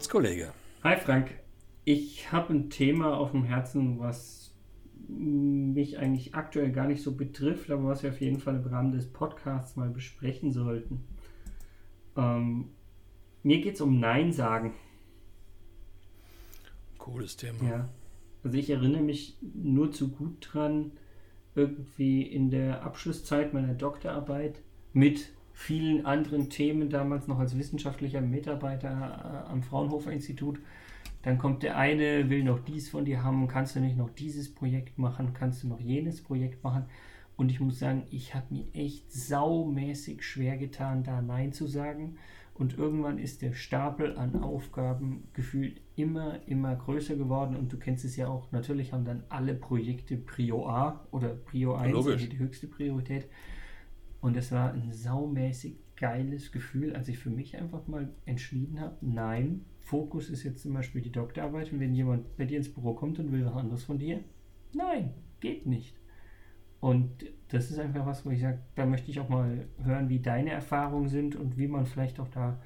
Was gibt's, Kollege? Hi Frank, ich habe ein Thema auf dem Herzen, was mich eigentlich aktuell gar nicht so betrifft, aber was wir auf jeden Fall im Rahmen des Podcasts mal besprechen sollten. Ähm, mir geht es um Nein sagen. Cooles Thema. Ja. Also ich erinnere mich nur zu gut dran, irgendwie in der Abschlusszeit meiner Doktorarbeit mit vielen anderen Themen damals noch als wissenschaftlicher Mitarbeiter äh, am Fraunhofer Institut. Dann kommt der eine, will noch dies von dir haben, kannst du nicht noch dieses Projekt machen, kannst du noch jenes Projekt machen. Und ich muss sagen, ich habe mir echt saumäßig schwer getan, da Nein zu sagen. Und irgendwann ist der Stapel an Aufgaben gefühlt immer, immer größer geworden. Und du kennst es ja auch, natürlich haben dann alle Projekte Prio A oder Prio 1, also die höchste Priorität. Und es war ein saumäßig geiles Gefühl, als ich für mich einfach mal entschieden habe, nein, Fokus ist jetzt zum Beispiel die Doktorarbeit und wenn jemand bei dir ins Büro kommt und will was anderes von dir, nein, geht nicht. Und das ist einfach was, wo ich sage, da möchte ich auch mal hören, wie deine Erfahrungen sind und wie man vielleicht auch da,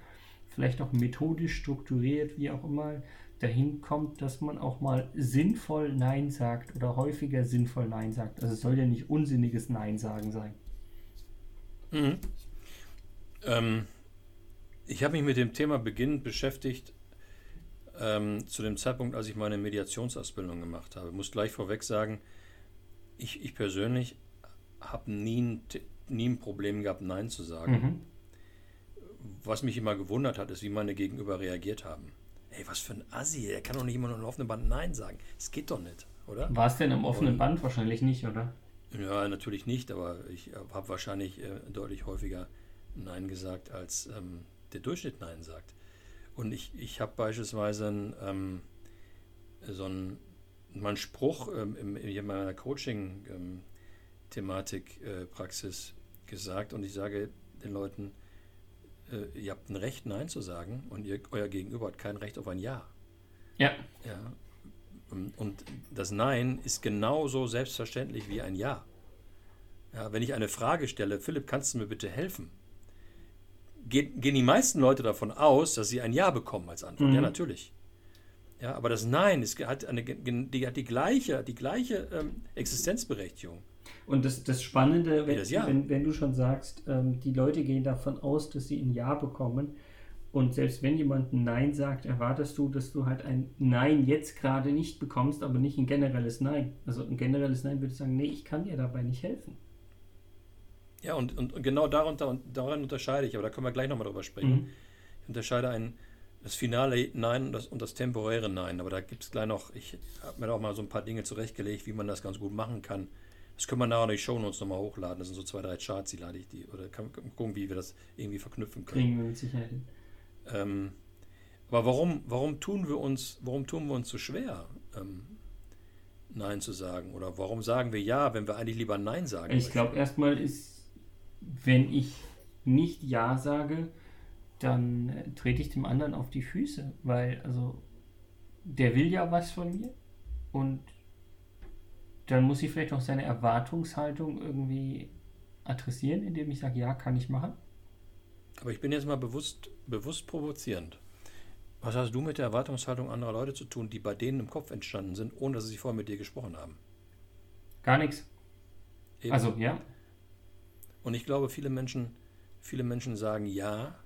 vielleicht auch methodisch strukturiert, wie auch immer, dahin kommt, dass man auch mal sinnvoll Nein sagt oder häufiger sinnvoll Nein sagt. Also es soll ja nicht unsinniges Nein sagen sein. Mhm. Ähm, ich habe mich mit dem Thema beginnend beschäftigt ähm, zu dem Zeitpunkt, als ich meine Mediationsausbildung gemacht habe. Ich muss gleich vorweg sagen, ich, ich persönlich habe nie, ein, nie ein Problem gehabt, Nein zu sagen. Mhm. Was mich immer gewundert hat, ist, wie meine Gegenüber reagiert haben. Hey, was für ein Assi, der kann doch nicht immer nur am offenen Band Nein sagen. Das geht doch nicht, oder? War es denn am offenen Band? Wahrscheinlich nicht, oder? Ja, natürlich nicht, aber ich habe wahrscheinlich äh, deutlich häufiger Nein gesagt, als ähm, der Durchschnitt Nein sagt. Und ich, ich habe beispielsweise ähm, so einen, einen Spruch ähm, in, in meiner Coaching-Thematik-Praxis ähm, äh, gesagt und ich sage den Leuten, äh, ihr habt ein Recht, Nein zu sagen und ihr, euer Gegenüber hat kein Recht auf ein Ja. Ja. Ja, und das Nein ist genauso selbstverständlich wie ein Ja. ja. Wenn ich eine Frage stelle, Philipp, kannst du mir bitte helfen? Gehen, gehen die meisten Leute davon aus, dass sie ein Ja bekommen als Antwort. Mhm. Ja, natürlich. Ja, aber das Nein ist, hat, eine, die, hat die gleiche, die gleiche ähm, Existenzberechtigung. Und das, das Spannende, wenn, das ja. wenn, wenn, du schon sagst, ähm, die Leute gehen davon aus, dass sie ein Ja bekommen, und selbst wenn jemand ein Nein sagt, erwartest du, dass du halt ein Nein jetzt gerade nicht bekommst, aber nicht ein generelles Nein. Also ein generelles Nein würde sagen, nee, ich kann dir dabei nicht helfen. Ja, und, und, genau darunter, und daran unterscheide ich, aber da können wir gleich nochmal drüber sprechen. Mhm. Ich unterscheide ein, das finale Nein und das, und das temporäre Nein. Aber da gibt es gleich noch, ich habe mir auch mal so ein paar Dinge zurechtgelegt, wie man das ganz gut machen kann. Das können wir nachher in die Show Notes nochmal hochladen. Das sind so zwei, drei Charts, die lade ich die. Oder kann, gucken, wie wir das irgendwie verknüpfen können. Kriegen wir mit Sicherheit hin. Ähm, aber warum, warum, tun wir uns, warum tun wir uns so schwer, ähm, Nein zu sagen? Oder warum sagen wir Ja, wenn wir eigentlich lieber Nein sagen? Ich glaube, erstmal ist, wenn ich nicht Ja sage, dann äh, trete ich dem anderen auf die Füße, weil, also, der will ja was von mir und dann muss ich vielleicht auch seine Erwartungshaltung irgendwie adressieren, indem ich sage, ja, kann ich machen. Aber ich bin jetzt mal bewusst, bewusst provozierend. Was hast du mit der Erwartungshaltung anderer Leute zu tun, die bei denen im Kopf entstanden sind, ohne dass sie vorher mit dir gesprochen haben? Gar nichts. Eben. Also, ja. Und ich glaube, viele Menschen, viele Menschen sagen ja,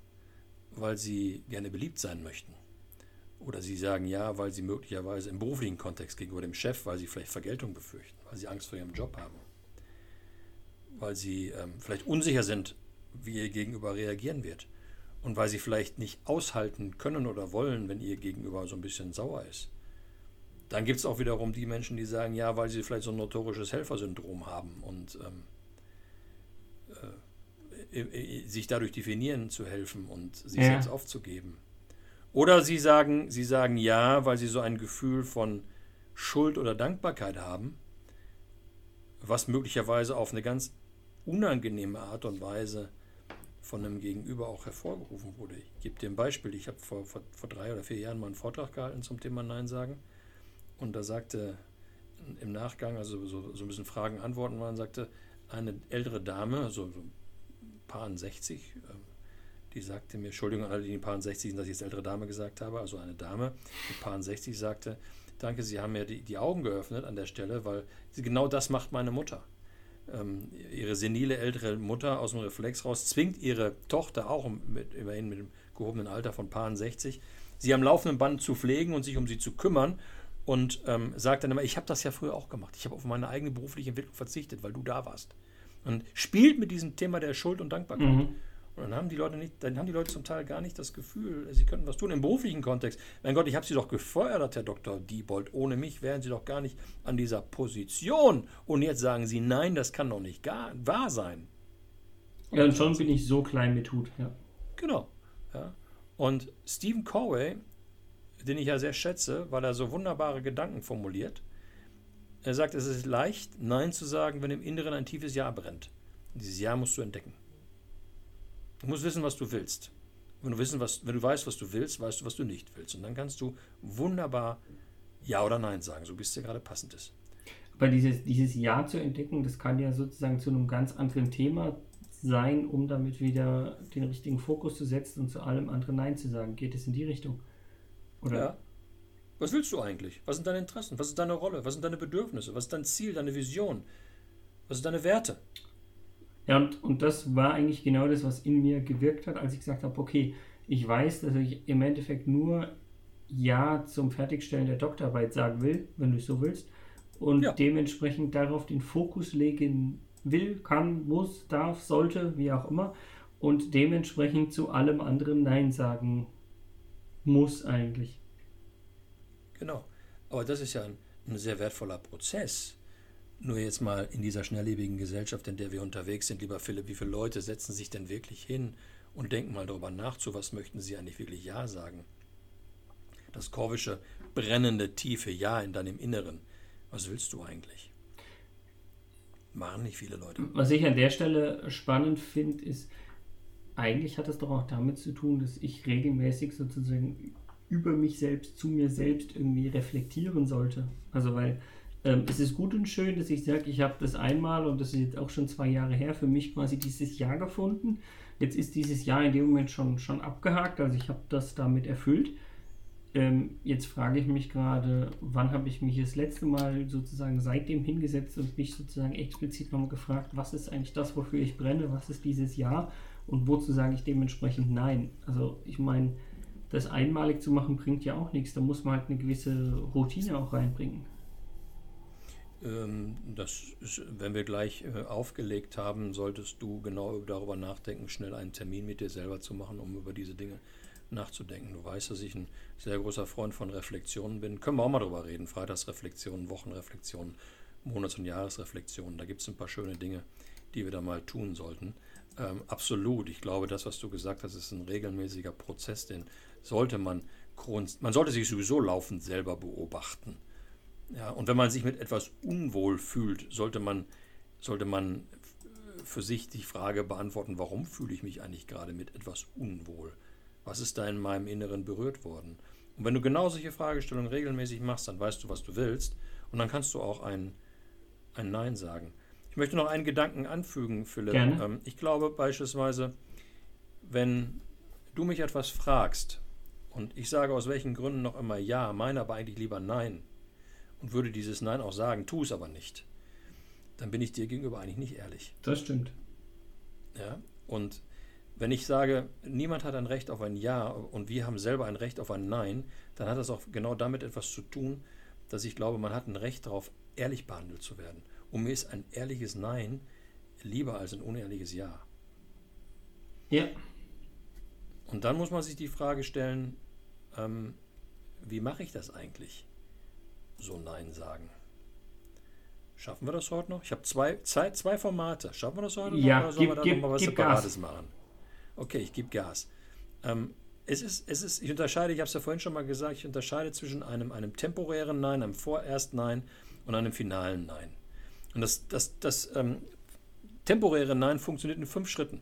weil sie gerne beliebt sein möchten. Oder sie sagen ja, weil sie möglicherweise im beruflichen Kontext gegenüber dem Chef, weil sie vielleicht Vergeltung befürchten, weil sie Angst vor ihrem Job haben, weil sie ähm, vielleicht unsicher sind, wie ihr Gegenüber reagieren wird. Und weil sie vielleicht nicht aushalten können oder wollen, wenn ihr Gegenüber so ein bisschen sauer ist. Dann gibt es auch wiederum die Menschen, die sagen, ja, weil sie vielleicht so ein notorisches Helfersyndrom haben und ähm, äh, sich dadurch definieren zu helfen und sich ja. selbst aufzugeben. Oder sie sagen, sie sagen ja, weil sie so ein Gefühl von Schuld oder Dankbarkeit haben, was möglicherweise auf eine ganz unangenehme Art und Weise von einem Gegenüber auch hervorgerufen wurde. Ich gebe dir ein Beispiel. Ich habe vor, vor, vor drei oder vier Jahren mal einen Vortrag gehalten zum Thema Nein sagen. Und da sagte im Nachgang, also so, so ein bisschen Fragen, Antworten waren, sagte eine ältere Dame, also so ein paar 60, ähm, die sagte mir, Entschuldigung an alle, die in Paaren 60 sind, dass ich jetzt ältere Dame gesagt habe, also eine Dame in Paaren 60 sagte, danke, Sie haben mir die, die Augen geöffnet an der Stelle, weil genau das macht meine Mutter. Ähm, ihre senile ältere Mutter aus dem Reflex raus zwingt ihre Tochter auch mit, immerhin mit dem gehobenen Alter von Paaren 60, sie am laufenden Band zu pflegen und sich um sie zu kümmern und ähm, sagt dann immer, ich habe das ja früher auch gemacht. Ich habe auf meine eigene berufliche Entwicklung verzichtet, weil du da warst. Und spielt mit diesem Thema der Schuld und Dankbarkeit. Mhm. Und dann haben die Leute nicht, dann haben die Leute zum Teil gar nicht das Gefühl, sie könnten was tun im beruflichen Kontext. Mein Gott, ich habe sie doch gefeuert, Herr Dr. Diebold. Ohne mich wären sie doch gar nicht an dieser Position. Und jetzt sagen sie, nein, das kann doch nicht gar, wahr sein. Ja, und schon bin ich so klein mit Hut, ja. Genau. Ja. Und Stephen Corway, den ich ja sehr schätze, weil er so wunderbare Gedanken formuliert, er sagt, es ist leicht, Nein zu sagen, wenn im Inneren ein tiefes Ja brennt. Dieses Ja musst du entdecken. Du musst wissen, was du willst. Wenn du, wissen, was, wenn du weißt, was du willst, weißt du, was du nicht willst. Und dann kannst du wunderbar Ja oder Nein sagen, so wie es dir gerade passend ist. Aber dieses, dieses Ja zu entdecken, das kann ja sozusagen zu einem ganz anderen Thema sein, um damit wieder den richtigen Fokus zu setzen und zu allem anderen Nein zu sagen. Geht es in die Richtung? Oder? Ja. Was willst du eigentlich? Was sind deine Interessen? Was ist deine Rolle? Was sind deine Bedürfnisse? Was ist dein Ziel, deine Vision? Was sind deine Werte? Ja, und, und das war eigentlich genau das, was in mir gewirkt hat, als ich gesagt habe, okay, ich weiß, dass ich im Endeffekt nur Ja zum Fertigstellen der Doktorarbeit sagen will, wenn du es so willst, und ja. dementsprechend darauf den Fokus legen will, kann, muss, darf, sollte, wie auch immer, und dementsprechend zu allem anderen Nein sagen muss eigentlich. Genau, aber das ist ja ein, ein sehr wertvoller Prozess nur jetzt mal in dieser schnelllebigen Gesellschaft, in der wir unterwegs sind, lieber Philipp, wie viele Leute setzen sich denn wirklich hin und denken mal darüber nach, zu was möchten sie eigentlich wirklich Ja sagen? Das korvische, brennende, tiefe Ja in deinem Inneren. Was willst du eigentlich? Machen nicht viele Leute. Was ich an der Stelle spannend finde, ist, eigentlich hat es doch auch damit zu tun, dass ich regelmäßig sozusagen über mich selbst, zu mir selbst irgendwie reflektieren sollte. Also weil ähm, es ist gut und schön, dass ich sage, ich habe das einmal und das ist jetzt auch schon zwei Jahre her, für mich quasi dieses Jahr gefunden. Jetzt ist dieses Jahr in dem Moment schon, schon abgehakt, also ich habe das damit erfüllt. Ähm, jetzt frage ich mich gerade, wann habe ich mich das letzte Mal sozusagen seitdem hingesetzt und mich sozusagen explizit nochmal gefragt, was ist eigentlich das, wofür ich brenne, was ist dieses Jahr und wozu sage ich dementsprechend nein. Also ich meine, das einmalig zu machen bringt ja auch nichts, da muss man halt eine gewisse Routine auch reinbringen. Ähm, das ist, wenn wir gleich äh, aufgelegt haben, solltest du genau darüber nachdenken, schnell einen Termin mit dir selber zu machen, um über diese Dinge nachzudenken. Du weißt, dass ich ein sehr großer Freund von Reflexionen bin. Können wir auch mal drüber reden. Freitagsreflexionen, Wochenreflexionen, Monats- und Jahresreflexionen. Da gibt es ein paar schöne Dinge, die wir da mal tun sollten. Ähm, absolut. Ich glaube, das, was du gesagt hast, ist ein regelmäßiger Prozess, den sollte man, man sollte sich sowieso laufend selber beobachten. Ja, und wenn man sich mit etwas unwohl fühlt, sollte man, sollte man für sich die Frage beantworten, warum fühle ich mich eigentlich gerade mit etwas unwohl? Was ist da in meinem Inneren berührt worden? Und wenn du genau solche Fragestellungen regelmäßig machst, dann weißt du, was du willst und dann kannst du auch ein, ein Nein sagen. Ich möchte noch einen Gedanken anfügen, Philipp. Gerne. Ähm, ich glaube beispielsweise, wenn du mich etwas fragst und ich sage aus welchen Gründen noch immer Ja, meine aber eigentlich lieber Nein, und würde dieses Nein auch sagen, tu es aber nicht, dann bin ich dir gegenüber eigentlich nicht ehrlich. Das stimmt. Ja, und wenn ich sage, niemand hat ein Recht auf ein Ja und wir haben selber ein Recht auf ein Nein, dann hat das auch genau damit etwas zu tun, dass ich glaube, man hat ein Recht darauf, ehrlich behandelt zu werden. Und mir ist ein ehrliches Nein lieber als ein unehrliches Ja. Ja. Und dann muss man sich die Frage stellen, ähm, wie mache ich das eigentlich? So Nein sagen. Schaffen wir das heute noch? Ich habe zwei, zwei, zwei Formate. Schaffen wir das heute noch? Ja, oder sollen gib, wir da nochmal was Separates Gas. machen? Okay, ich gebe Gas. Ähm, es ist, es ist, ich unterscheide, ich habe es ja vorhin schon mal gesagt, ich unterscheide zwischen einem, einem temporären Nein, einem vorerst Nein und einem finalen Nein. Und das, das, das ähm, temporäre Nein funktioniert in fünf Schritten.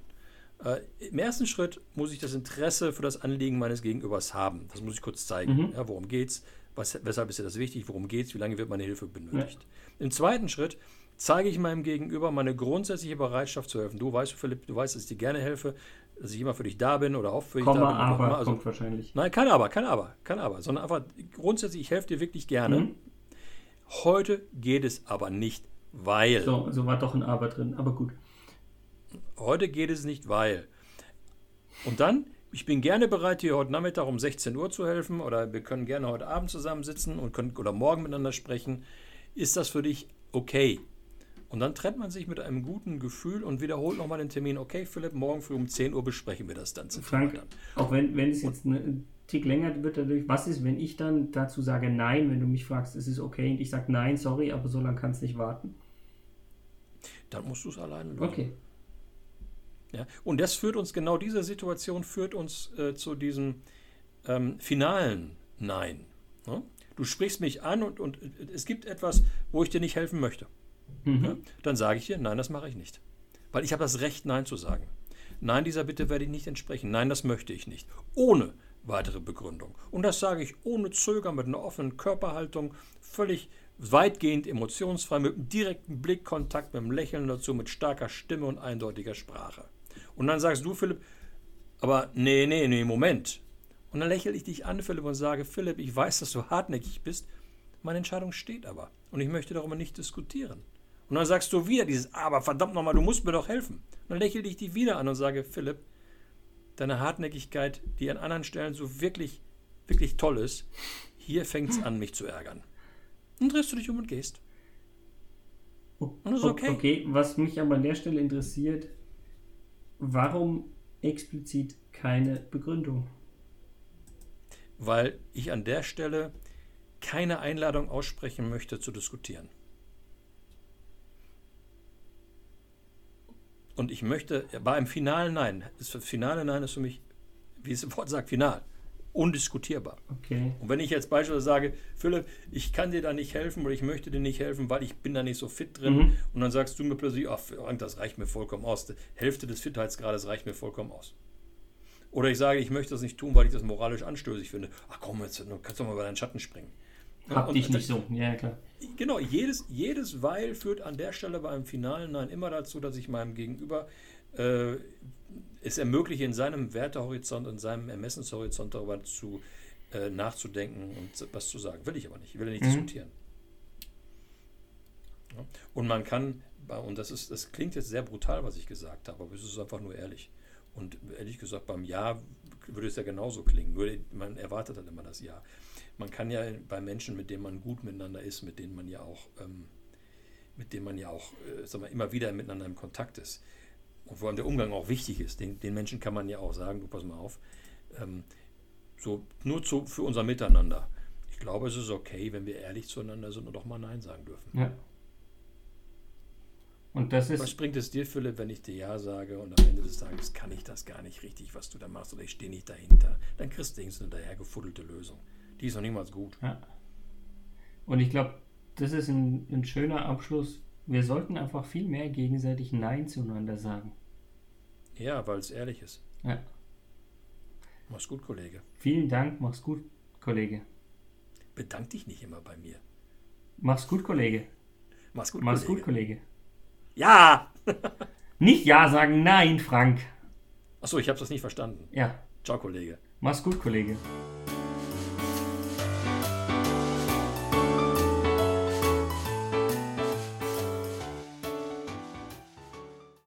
Äh, Im ersten Schritt muss ich das Interesse für das Anliegen meines Gegenübers haben. Das muss ich kurz zeigen. Mhm. Ja, worum geht's? Was, weshalb ist dir das wichtig? Worum geht es? Wie lange wird meine Hilfe benötigt? Ja. Im zweiten Schritt zeige ich meinem Gegenüber meine grundsätzliche Bereitschaft zu helfen. Du weißt, Philipp, du weißt, dass ich dir gerne helfe. dass ich immer für dich da bin oder auch für dich Komma, da bin. aber also, kommt wahrscheinlich. Nein, kein Aber, kein Aber, kein Aber, sondern einfach grundsätzlich, ich helfe dir wirklich gerne. Mhm. Heute geht es aber nicht, weil. So, so war doch ein Aber drin, aber gut. Heute geht es nicht, weil. Und dann, ich bin gerne bereit, dir heute Nachmittag um 16 Uhr zu helfen oder wir können gerne heute Abend zusammensitzen und können oder morgen miteinander sprechen. Ist das für dich okay? Und dann trennt man sich mit einem guten Gefühl und wiederholt nochmal den Termin. Okay, Philipp, morgen früh um 10 Uhr besprechen wir das dann. Frank, auch wenn, wenn es jetzt ein Tick länger wird dadurch, was ist, wenn ich dann dazu sage Nein, wenn du mich fragst, es ist okay und ich sage Nein, sorry, aber so lange kannst du nicht warten? Dann musst du es alleine lösen. Okay. Ja, und das führt uns, genau diese Situation führt uns äh, zu diesem ähm, finalen Nein. Ne? Du sprichst mich an und, und äh, es gibt etwas, wo ich dir nicht helfen möchte. Mhm. Ja? Dann sage ich dir, nein, das mache ich nicht. Weil ich habe das Recht, Nein zu sagen. Nein, dieser Bitte werde ich nicht entsprechen. Nein, das möchte ich nicht. Ohne weitere Begründung. Und das sage ich ohne Zögern, mit einer offenen Körperhaltung, völlig weitgehend emotionsfrei, mit einem direkten Blickkontakt, mit einem Lächeln dazu, mit starker Stimme und eindeutiger Sprache. Und dann sagst du, Philipp, aber nee, nee, nee, Moment. Und dann lächle ich dich an, Philipp, und sage, Philipp, ich weiß, dass du hartnäckig bist. Meine Entscheidung steht aber. Und ich möchte darüber nicht diskutieren. Und dann sagst du wieder dieses, aber verdammt nochmal, du musst mir doch helfen. Und dann lächle ich dich wieder an und sage, Philipp, deine Hartnäckigkeit, die an anderen Stellen so wirklich, wirklich toll ist, hier fängt es an, mich zu ärgern. Dann drehst du dich um und gehst. Und das ist okay. Okay, was mich aber an der Stelle interessiert, warum explizit keine Begründung? Weil ich an der Stelle keine Einladung aussprechen möchte zu diskutieren. Und ich möchte, bei einem finalen Nein, das finale Nein ist für mich, wie es im Wort sagt, final, undiskutierbar. Okay. Und wenn ich jetzt beispielsweise sage, Philipp, ich kann dir da nicht helfen oder ich möchte dir nicht helfen, weil ich bin da nicht so fit drin, Mhm. und dann sagst du mir plötzlich, ach, Frank, das reicht mir vollkommen aus, die Hälfte des Fitheitsgrades reicht mir vollkommen aus. Oder ich sage, ich möchte das nicht tun, weil ich das moralisch anstößig finde. Ach komm, jetzt du kannst doch mal über deinen Schatten springen. Hab und dich nicht so. Ja, klar. Genau, jedes, jedes Weil führt an der Stelle bei einem finalen Nein immer dazu, dass ich meinem Gegenüber äh, es ermögliche, in seinem Wertehorizont, in seinem Ermessenshorizont darüber zu, äh, nachzudenken und was zu sagen. Will ich aber nicht. Ich will ja nicht Mhm. diskutieren. Ja? Und man kann, und das, ist, das klingt jetzt sehr brutal, was ich gesagt habe, aber es ist einfach nur ehrlich. Und ehrlich gesagt, beim Ja würde es ja genauso klingen, nur man erwartet dann immer das Ja. Man kann ja bei Menschen, mit denen man gut miteinander ist, mit denen man ja auch, ähm, mit denen man ja auch äh, sag mal, immer wieder miteinander im Kontakt ist, vor allem der Umgang auch wichtig ist, den, den Menschen kann man ja auch sagen, du pass mal auf, ähm, so nur zu, für unser Miteinander. Ich glaube, es ist okay, wenn wir ehrlich zueinander sind und auch mal Nein sagen dürfen. Ja. Und das Was ist, bringt es dir, Philipp, wenn ich dir Ja sage und am Ende des Tages kann ich das gar nicht richtig, was du da machst oder ich stehe nicht dahinter? Dann kriegst du irgendeine dahergefuddelte Lösung. Die ist noch niemals gut. ja. Und ich glaube, das ist ein, ein schöner Abschluss. Wir sollten einfach viel mehr gegenseitig Nein zueinander sagen. Ja, weil es ehrlich ist. Ja. Mach's gut, Kollege. Vielen Dank, mach's gut, Kollege. Bedank dich nicht immer bei mir. Mach's gut, Kollege. Mach's gut, Mach's Kollege. gut, Kollege. Ja! Nicht Ja sagen, nein, Frank. Achso, ich habe das nicht verstanden. Ja, Ciao, Kollege. mach's gut, Kollege.